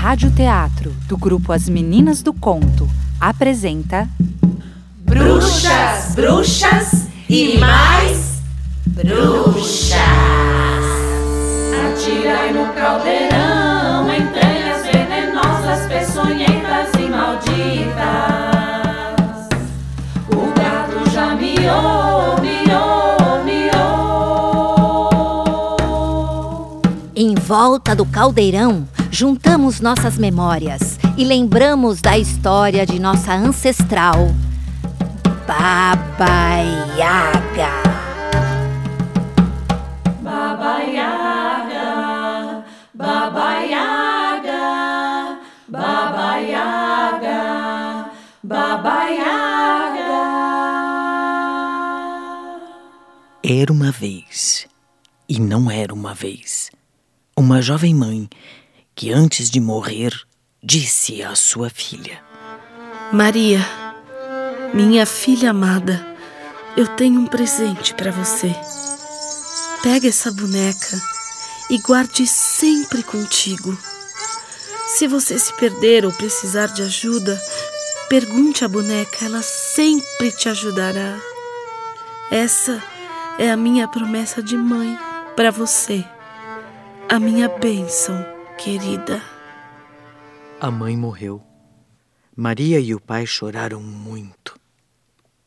Rádio Teatro, do grupo As Meninas do Conto, apresenta. Bruxas, bruxas e mais bruxas. Atirai no caldeirão, entranhas venenosas, peçonhentas e malditas. O gato já miou, miou, miou. Em volta do caldeirão, juntamos nossas memórias e lembramos da história de nossa ancestral, Baba Yaga. Baba Yaga, Baba Yaga, Baba Yaga, Baba Yaga. Era uma vez, e não era uma vez, uma jovem mãe que antes de morrer disse à sua filha: Maria, minha filha amada, eu tenho um presente para você. Pega essa boneca e guarde sempre contigo. Se você se perder ou precisar de ajuda, pergunte à boneca, ela sempre te ajudará. Essa é a minha promessa de mãe para você, a minha bênção, querida. A mãe morreu. Maria e o pai choraram muito.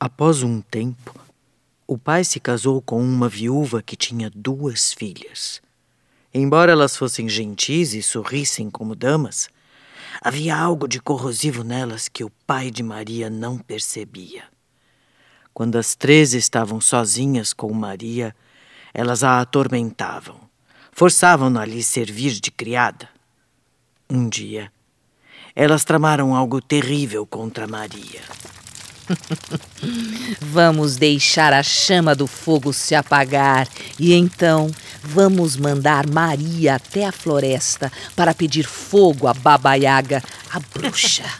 Após um tempo, o pai se casou com uma viúva que tinha duas filhas. Embora elas fossem gentis e sorrissem como damas, havia algo de corrosivo nelas que o pai de Maria não percebia. Quando as três estavam sozinhas com Maria, elas a atormentavam, forçavam-na a lhe servir de criada. Um dia, elas tramaram algo terrível contra Maria. Vamos deixar a chama do fogo se apagar e então vamos mandar Maria até a floresta para pedir fogo a Baba Yaga, a bruxa.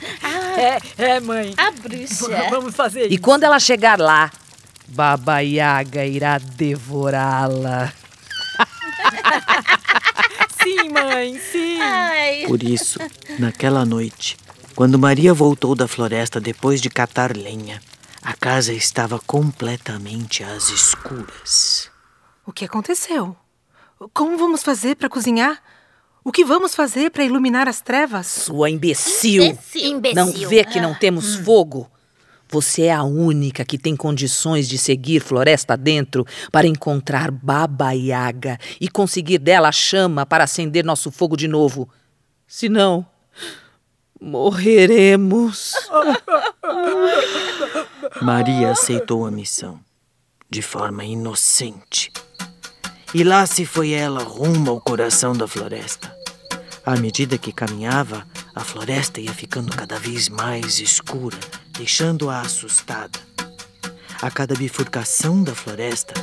É, é, mãe. A bruxa. V- Vamos fazer E isso. quando ela chegar lá, Baba Yaga irá devorá-la. Sim, mãe, sim. Ai. Por isso, naquela noite, quando Maria voltou da floresta depois de catar lenha, a casa estava completamente às escuras. O que aconteceu? Como vamos fazer para cozinhar? O que vamos fazer para iluminar as trevas? Sua imbecil! Imbecil. Não vê que não temos fogo? Você é a única que tem condições de seguir floresta dentro para encontrar Baba Yaga e conseguir dela a chama para acender nosso fogo de novo. Senão, morreremos. Maria aceitou a missão, de forma inocente. E lá se foi ela rumo ao coração da floresta. À medida que caminhava, a floresta ia ficando cada vez mais escura, deixando-a assustada. A cada bifurcação da floresta,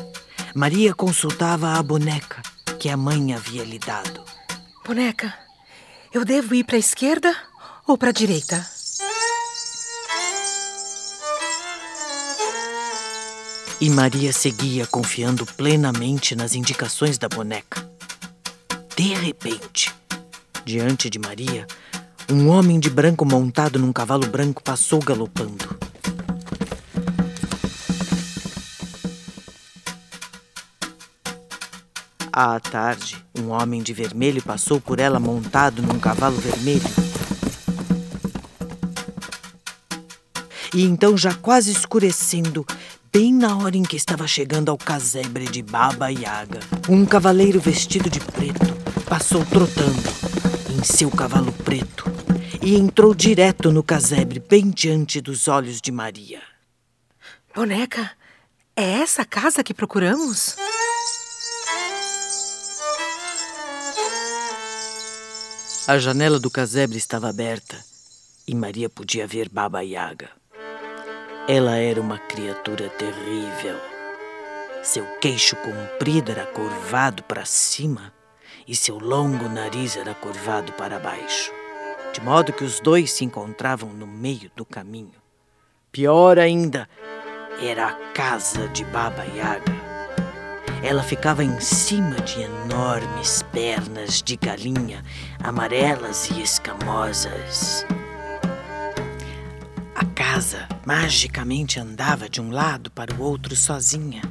Maria consultava a boneca que a mãe havia lhe dado. Boneca, eu devo ir para a esquerda ou para a direita? E Maria seguia confiando plenamente nas indicações da boneca. De repente, diante de Maria, um homem de branco montado num cavalo branco passou galopando. À tarde, um homem de vermelho passou por ela montado num cavalo vermelho. E então, já quase escurecendo, bem na hora em que estava chegando ao casebre de Baba Yaga, um cavaleiro vestido de preto passou trotando em seu cavalo preto e entrou direto no casebre, bem diante dos olhos de Maria. Boneca, é essa a casa que procuramos? A janela do casebre estava aberta e Maria podia ver Baba Yaga. Ela era uma criatura terrível. Seu queixo comprido era curvado para cima e seu longo nariz era curvado para baixo, de modo que os dois se encontravam no meio do caminho. Pior ainda, era a casa de Baba Yaga. ela ficava em cima de enormes pernas de galinha, amarelas e escamosas. A casa magicamente andava de um lado para o outro sozinha.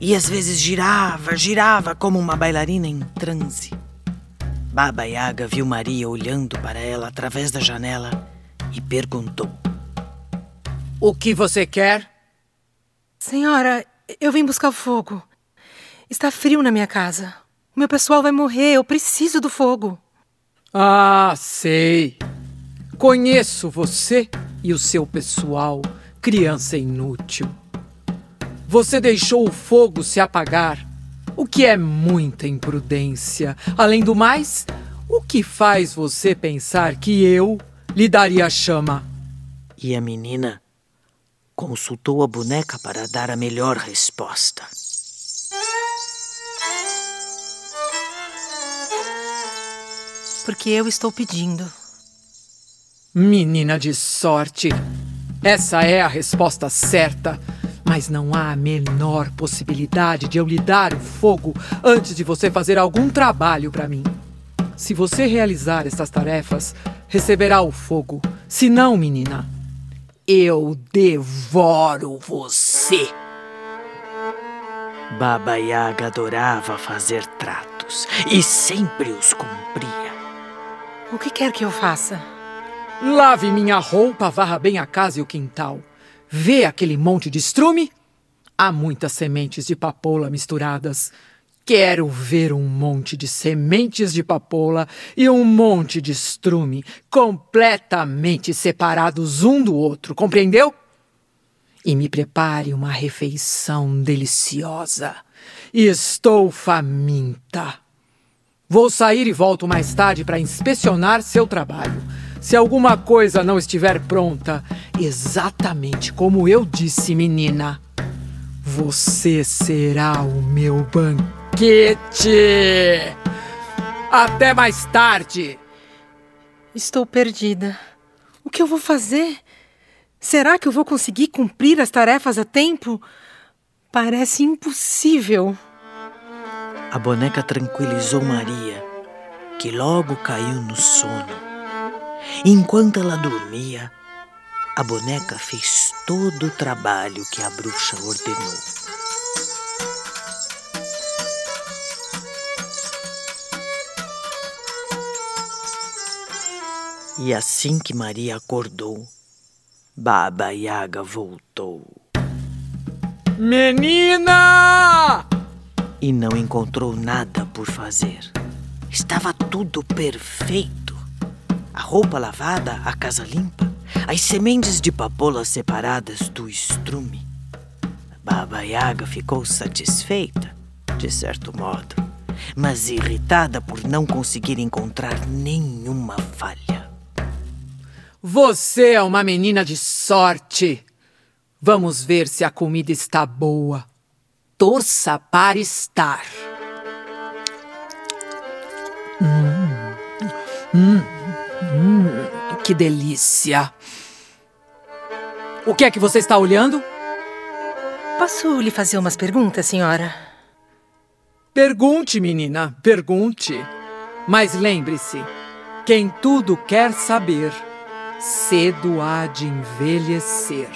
E às vezes girava, girava como uma bailarina em transe. Baba Yaga viu Maria olhando para ela através da janela e perguntou: O que você quer? Senhora, eu vim buscar o fogo. Está frio na minha casa. O meu pessoal vai morrer. Eu preciso do fogo. Ah, sei. Conheço você e o seu pessoal, criança inútil. Você deixou o fogo se apagar, o que é muita imprudência. Além do mais, o que faz você pensar que eu lhe daria chama? E a menina consultou a boneca para dar a melhor resposta. Porque eu estou pedindo. Menina de sorte. Essa é a resposta certa. Mas não há a menor possibilidade de eu lhe dar o fogo antes de você fazer algum trabalho para mim. Se você realizar essas tarefas, receberá o fogo. Se não, menina, eu devoro você. Baba Yaga adorava fazer tratos e sempre os cumpria. O que quer que eu faça? Lave minha roupa, varra bem a casa e o quintal. Vê aquele monte de estrume? Há muitas sementes de papoula misturadas. Quero ver um monte de sementes de papoula e um monte de estrume completamente separados um do outro, compreendeu? E me prepare uma refeição deliciosa. Estou faminta. Vou sair e volto mais tarde para inspecionar seu trabalho. Se alguma coisa não estiver pronta, exatamente como eu disse, menina, você será o meu banquete. Até mais tarde. Estou perdida. O que eu vou fazer? Será que eu vou conseguir cumprir as tarefas a tempo? Parece impossível. A boneca tranquilizou Maria, que logo caiu no sono. Enquanto ela dormia, a boneca fez todo o trabalho que a bruxa ordenou. E assim que Maria acordou, Baba Yaga voltou. Menina! E não encontrou nada por fazer. Estava tudo perfeito. A roupa lavada, a casa limpa, as sementes de papoula separadas do estrume. Baba Yaga ficou satisfeita, de certo modo, mas irritada por não conseguir encontrar nenhuma falha. Você é uma menina de sorte. Vamos ver se a comida está boa. Torça para estar. Hum, hum, hum, que delícia. O que é que você está olhando? Posso lhe fazer umas perguntas, senhora? Pergunte, menina, pergunte. Mas lembre-se: quem tudo quer saber, cedo há de envelhecer.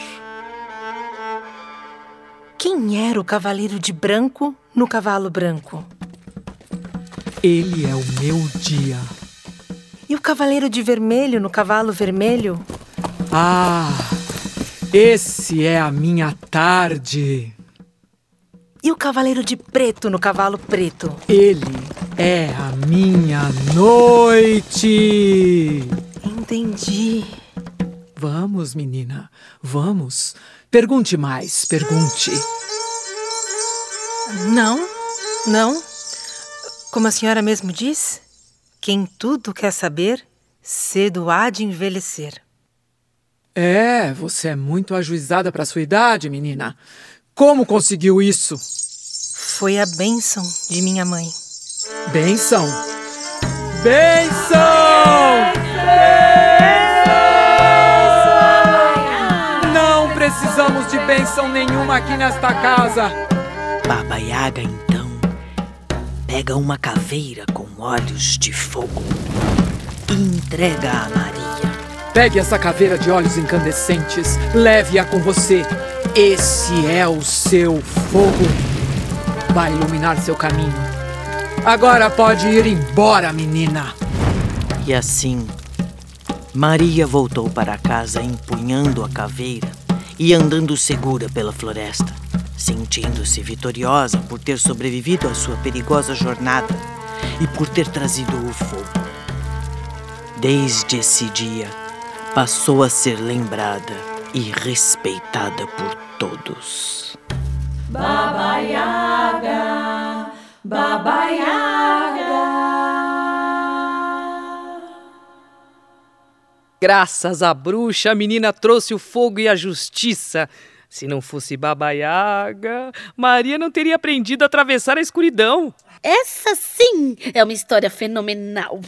Quem era o cavaleiro de branco no cavalo branco? Ele é o meu dia. E o cavaleiro de vermelho no cavalo vermelho? Ah, esse é a minha tarde. E o cavaleiro de preto no cavalo preto? Ele é a minha noite. Entendi. Vamos, menina, vamos. Pergunte mais, pergunte. Não, não. Como a senhora mesmo diz, quem tudo quer saber, cedo há de envelhecer. É, você é muito ajuizada para sua idade, menina. Como conseguiu isso? Foi a bênção de minha mãe. Bênção! Bênção! Não precisamos de bênção nenhuma aqui nesta casa. Baba Yaga então pega uma caveira com olhos de fogo e entrega a Maria. Pegue essa caveira de olhos incandescentes, leve-a com você. Esse é o seu fogo. Vai iluminar seu caminho. Agora pode ir embora, menina. E assim, Maria voltou para casa empunhando a caveira e andando segura pela floresta, sentindo-se vitoriosa por ter sobrevivido à sua perigosa jornada e por ter trazido o fogo. Desde esse dia, passou a ser lembrada e respeitada por todos. Baba Yaga, Baba Yaga. Graças à bruxa, a menina trouxe o fogo e a justiça. Se não fosse Baba Yaga, Maria não teria aprendido a atravessar a escuridão. Essa sim é uma história fenomenal.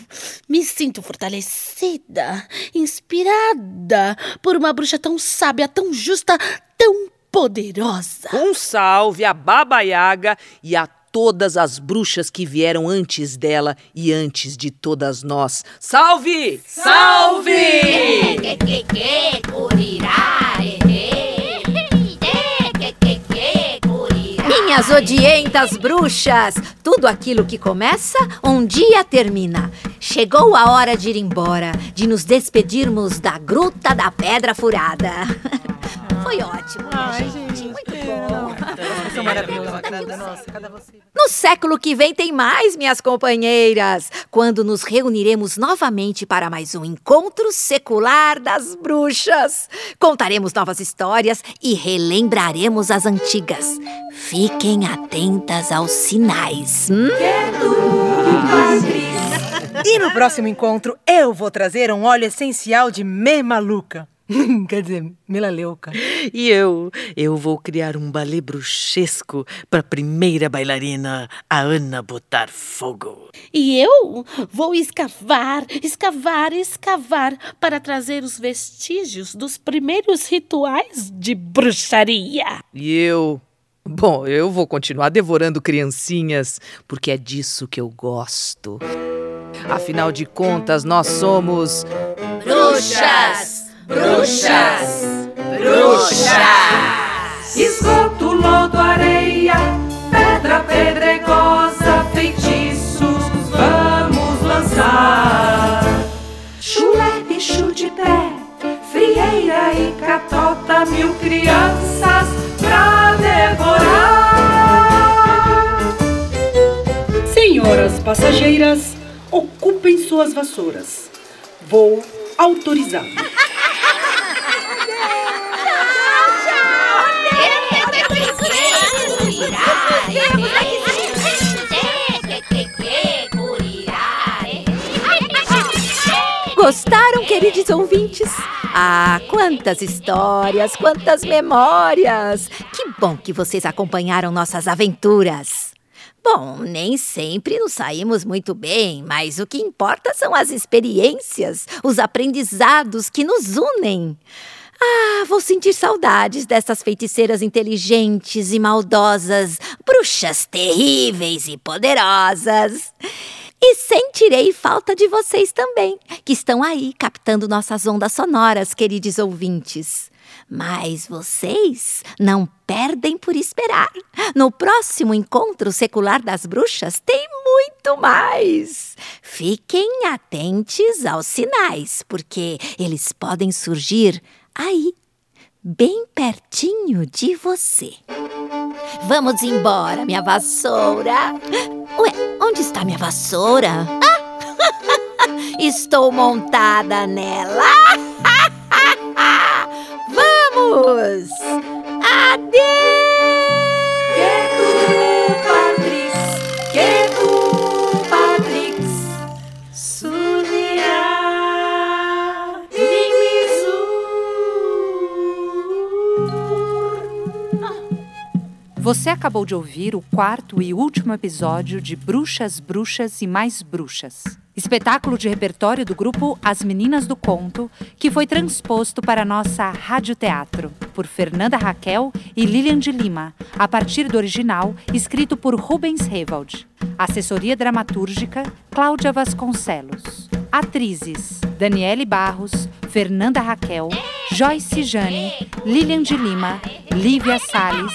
Me sinto fortalecida, inspirada por uma bruxa tão sábia, tão justa, tão poderosa. Um salve a Baba Yaga e a todas as bruxas que vieram antes dela e antes de todas nós. Salve! Salve! Minhas odientas bruxas! Tudo aquilo que começa, um dia termina. Chegou a hora de ir embora, de nos despedirmos da Gruta da Pedra Furada. Foi ótimo, Ai, gente? gente, Muito bom. Nossa, maravilhoso. Nossa, cada você. No século que vem tem mais, minhas companheiras, quando nos reuniremos novamente para mais um encontro secular das bruxas. Contaremos novas histórias e relembraremos as antigas. Fiquem atentas aos sinais. hum? E no próximo encontro, eu vou trazer um óleo essencial de me maluca. Quer dizer, melaleuca. E eu, eu vou criar um balé bruxesco para a primeira bailarina, a Ana, botar fogo. E eu vou escavar, escavar, escavar para trazer os vestígios dos primeiros rituais de bruxaria. E eu. Bom, eu vou continuar devorando criancinhas, porque é disso que eu gosto. Afinal de contas, nós somos. Bruxas! Bruxas, bruxas. Esgoto, lodo, areia, pedra pedregosa, feitiços vamos lançar. Chulé, bicho de pé, frieira e catota, mil crianças pra devorar. Senhoras passageiras, ocupem suas vassouras. Vou autorizar. Gostaram, queridos ouvintes? Ah, quantas histórias, quantas memórias! Que bom que vocês acompanharam nossas aventuras. Bom, nem sempre nos saímos muito bem, mas o que importa são as experiências, os aprendizados que nos unem. Ah, vou sentir saudades dessas feiticeiras inteligentes e maldosas, bruxas terríveis e poderosas. E sentirei falta de vocês também, que estão aí captando nossas ondas sonoras, queridos ouvintes. Mas vocês não perdem por esperar. No próximo encontro secular das bruxas tem muito mais. Fiquem atentos aos sinais, porque eles podem surgir aí, bem pertinho de você. Vamos embora, minha vassoura. Ué, onde está minha vassoura? Ah, estou montada nela. Vamos! Que Você acabou de ouvir o quarto e último episódio de Bruxas, Bruxas e Mais Bruxas. Espetáculo de repertório do grupo As Meninas do Conto, que foi transposto para nossa radioteatro por Fernanda Raquel e Lilian de Lima, a partir do original escrito por Rubens Revald. Assessoria dramatúrgica Cláudia Vasconcelos. Atrizes: Daniele Barros, Fernanda Raquel, Joyce Jane, Lilian de Lima, Lívia Salles,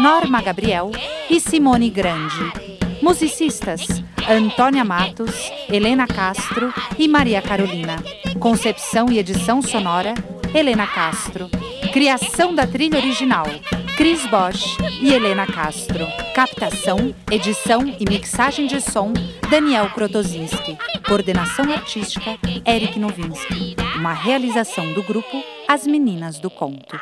Norma Gabriel e Simone Grande. Musicistas: Antônia Matos, Helena Castro e Maria Carolina. Concepção e edição sonora: Helena Castro. Criação da trilha original: Cris Bosch e Helena Castro. Captação, edição e mixagem de som: Daniel Krotozinski. Coordenação artística: Eric Novinsky. Uma realização do grupo As Meninas do Conto.